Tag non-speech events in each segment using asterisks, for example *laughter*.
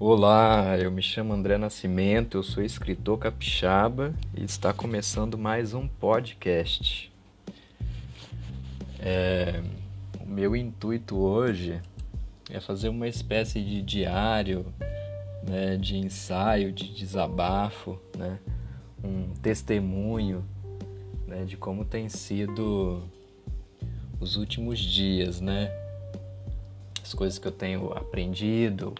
Olá, eu me chamo André Nascimento, eu sou escritor capixaba e está começando mais um podcast. É, o meu intuito hoje é fazer uma espécie de diário, né, de ensaio, de desabafo, né, um testemunho né, de como tem sido os últimos dias, né, as coisas que eu tenho aprendido,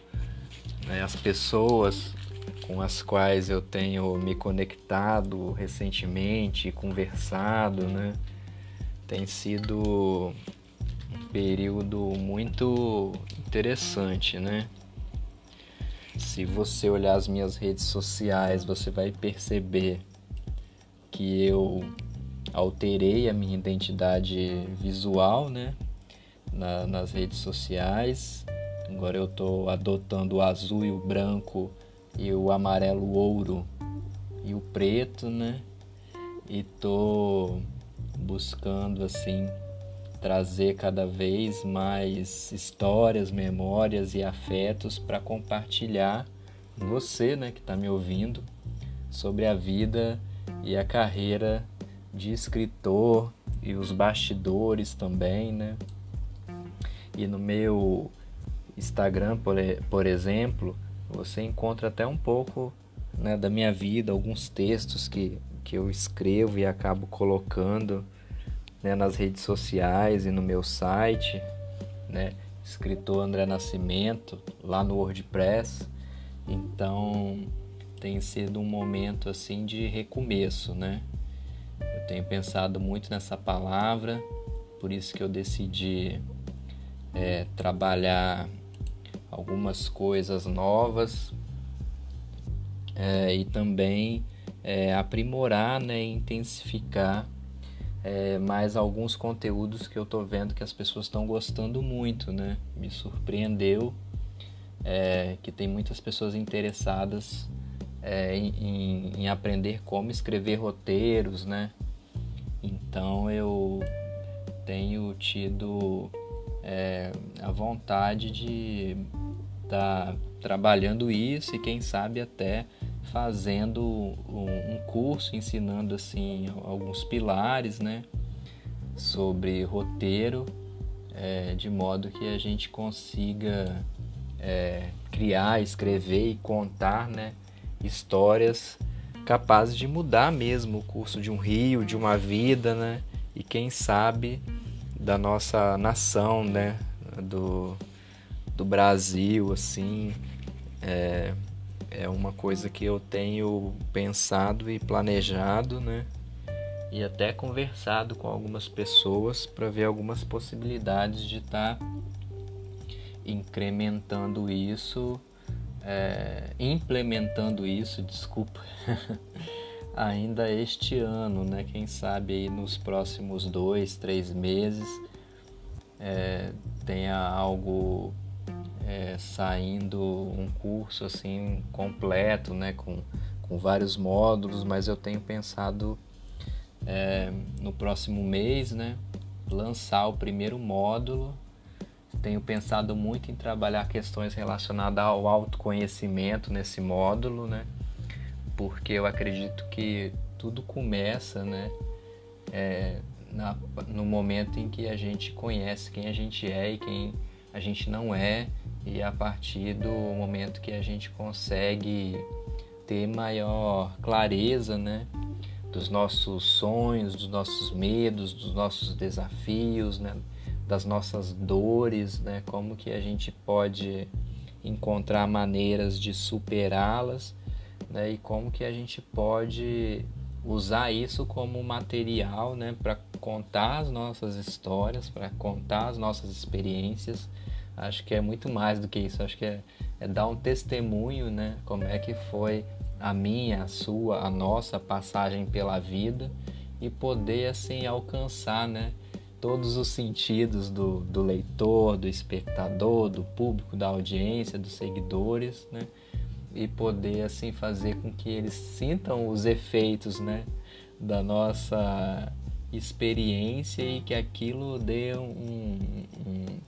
né, as pessoas com as quais eu tenho me conectado recentemente, conversado, né? Tem sido um período muito interessante, né? Se você olhar as minhas redes sociais, você vai perceber que eu alterei a minha identidade visual, né? Na, nas redes sociais Agora eu estou adotando o azul e o branco e o amarelo ouro e o preto, né? E tô buscando assim trazer cada vez mais histórias, memórias e afetos para compartilhar com você, né, que está me ouvindo, sobre a vida e a carreira de escritor e os bastidores também, né? E no meu Instagram, por, por exemplo, você encontra até um pouco né, da minha vida, alguns textos que, que eu escrevo e acabo colocando né, nas redes sociais e no meu site, né, escritor André Nascimento, lá no WordPress. Então tem sido um momento assim de recomeço, né? Eu tenho pensado muito nessa palavra, por isso que eu decidi é, trabalhar algumas coisas novas é, e também é, aprimorar, né, intensificar é, mais alguns conteúdos que eu estou vendo que as pessoas estão gostando muito, né? Me surpreendeu é, que tem muitas pessoas interessadas é, em, em, aprender como escrever roteiros, né? Então eu tenho tido a vontade de tá trabalhando isso e quem sabe até fazendo um curso ensinando assim alguns pilares, né, sobre roteiro, é, de modo que a gente consiga é, criar, escrever e contar, né, histórias capazes de mudar mesmo o curso de um rio, de uma vida, né, e quem sabe da nossa nação, né? Do, do Brasil, assim. É, é uma coisa que eu tenho pensado e planejado, né? E até conversado com algumas pessoas para ver algumas possibilidades de estar tá incrementando isso, é, implementando isso, desculpa, *laughs* ainda este ano, né? Quem sabe aí nos próximos dois, três meses é, tenha algo é, saindo um curso assim completo, né? Com, com vários módulos, mas eu tenho pensado é, no próximo mês, né? Lançar o primeiro módulo. Tenho pensado muito em trabalhar questões relacionadas ao autoconhecimento nesse módulo, né? porque eu acredito que tudo começa, né, é, na, no momento em que a gente conhece quem a gente é e quem a gente não é, e a partir do momento que a gente consegue ter maior clareza, né, dos nossos sonhos, dos nossos medos, dos nossos desafios, né, das nossas dores, né, como que a gente pode encontrar maneiras de superá-las né, e como que a gente pode usar isso como material né, para contar as nossas histórias, para contar as nossas experiências. Acho que é muito mais do que isso, acho que é, é dar um testemunho, né, como é que foi a minha, a sua, a nossa passagem pela vida e poder assim alcançar, né, todos os sentidos do, do leitor, do espectador, do público, da audiência, dos seguidores, né? e poder assim fazer com que eles sintam os efeitos, né, da nossa experiência e que aquilo dê um, um,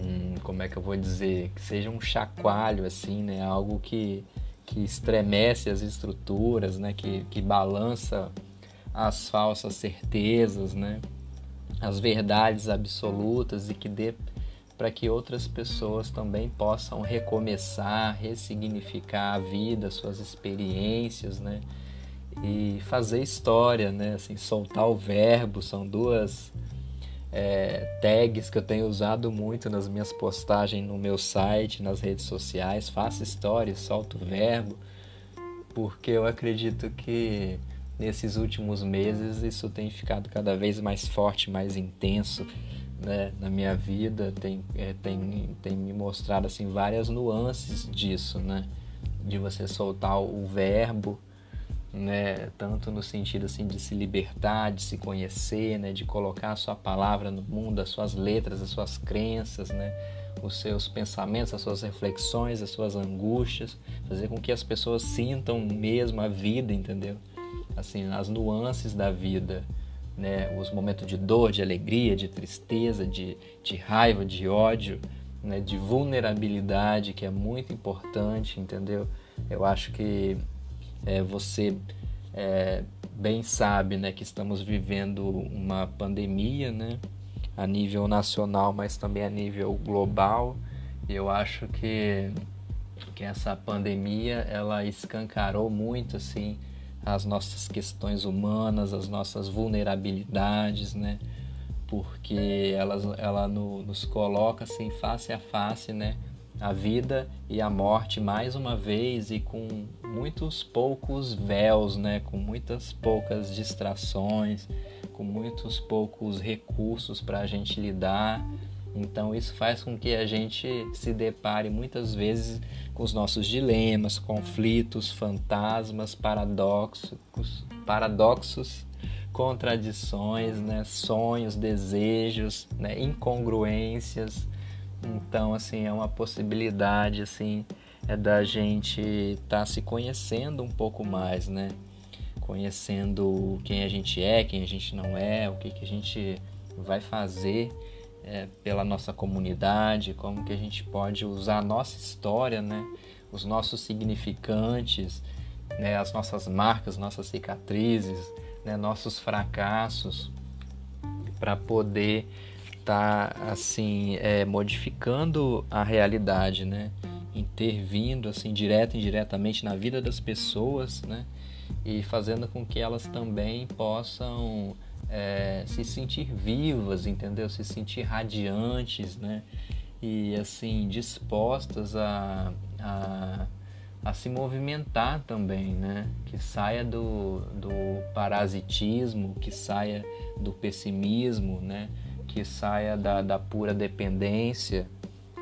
um, como é que eu vou dizer, que seja um chacoalho assim, né? Algo que, que estremece as estruturas, né? Que, que balança as falsas certezas, né? As verdades absolutas e que dê para que outras pessoas também possam recomeçar, ressignificar a vida, suas experiências, né? E fazer história, né? Assim, soltar o verbo, são duas é, tags que eu tenho usado muito nas minhas postagens no meu site, nas redes sociais. Faça história, solta o verbo, porque eu acredito que nesses últimos meses isso tem ficado cada vez mais forte, mais intenso né, na minha vida. Tem, é, tem, tem me mostrado assim várias nuances disso, né? De você soltar o verbo né? Tanto no sentido assim de se libertar, de se conhecer, né? De colocar a sua palavra no mundo, as suas letras, as suas crenças, né? Os seus pensamentos, as suas reflexões, as suas angústias, fazer com que as pessoas sintam mesmo a vida, entendeu? Assim, as nuances da vida, né? Os momentos de dor, de alegria, de tristeza, de, de raiva, de ódio, né? De vulnerabilidade, que é muito importante, entendeu? Eu acho que é, você é, bem sabe né, que estamos vivendo uma pandemia né, a nível nacional, mas também a nível global. Eu acho que, que essa pandemia ela escancarou muito assim as nossas questões humanas, as nossas vulnerabilidades, né? Porque ela, ela no, nos coloca assim face a face, né? A vida e a morte mais uma vez e com muitos poucos véus, né? com muitas poucas distrações, com muitos poucos recursos para a gente lidar. Então isso faz com que a gente se depare muitas vezes com os nossos dilemas, conflitos, fantasmas, paradoxos, paradoxos, contradições, né? sonhos, desejos, né? incongruências então, assim, é uma possibilidade, assim, é da gente estar tá se conhecendo um pouco mais, né? Conhecendo quem a gente é, quem a gente não é, o que, que a gente vai fazer é, pela nossa comunidade, como que a gente pode usar a nossa história, né? Os nossos significantes, né? as nossas marcas, nossas cicatrizes, né? nossos fracassos, para poder está assim é, modificando a realidade, né? intervindo assim direto e indiretamente na vida das pessoas, né? e fazendo com que elas também possam é, se sentir vivas, entendeu? Se sentir radiantes, né? E assim dispostas a, a, a se movimentar também, né? Que saia do, do parasitismo, que saia do pessimismo, né? Que saia da, da pura dependência,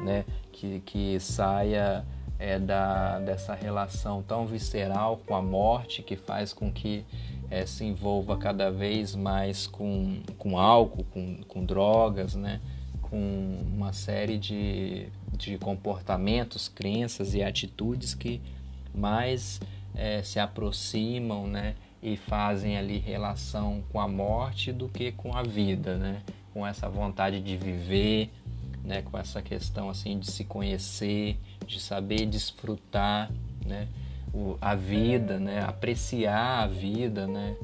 né? que, que saia é, da, dessa relação tão visceral com a morte que faz com que é, se envolva cada vez mais com, com álcool, com, com drogas, né? com uma série de, de comportamentos, crenças e atitudes que mais é, se aproximam né? e fazem ali relação com a morte do que com a vida. Né? Com essa vontade de viver, né, com essa questão assim de se conhecer, de saber desfrutar, né, o, a vida, né, apreciar a vida, né,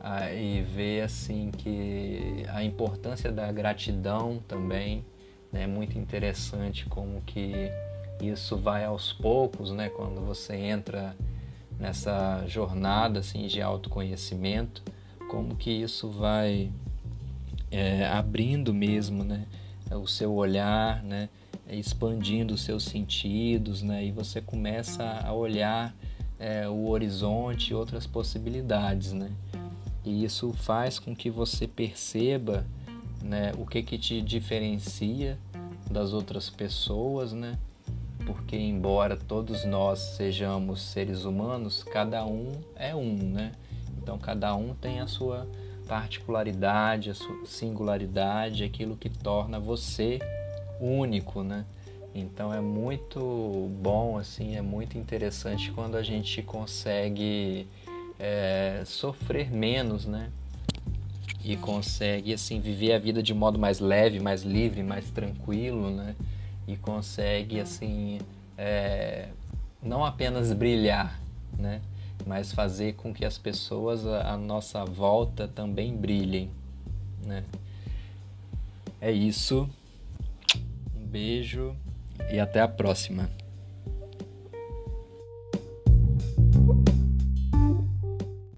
a, e ver assim que a importância da gratidão também né, é muito interessante como que isso vai aos poucos, né, quando você entra nessa jornada assim de autoconhecimento, como que isso vai é, abrindo mesmo né, o seu olhar, né, expandindo os seus sentidos, né, e você começa a olhar é, o horizonte e outras possibilidades. Né, e isso faz com que você perceba né, o que, que te diferencia das outras pessoas, né? Porque embora todos nós sejamos seres humanos, cada um é um, né? Então cada um tem a sua particularidade, a sua singularidade, aquilo que torna você único, né? Então é muito bom, assim, é muito interessante quando a gente consegue é, sofrer menos, né? E consegue, assim, viver a vida de modo mais leve, mais livre, mais tranquilo, né? e consegue assim é, não apenas brilhar, né? Mas fazer com que as pessoas à nossa volta também brilhem, né? É isso. Um beijo e até a próxima.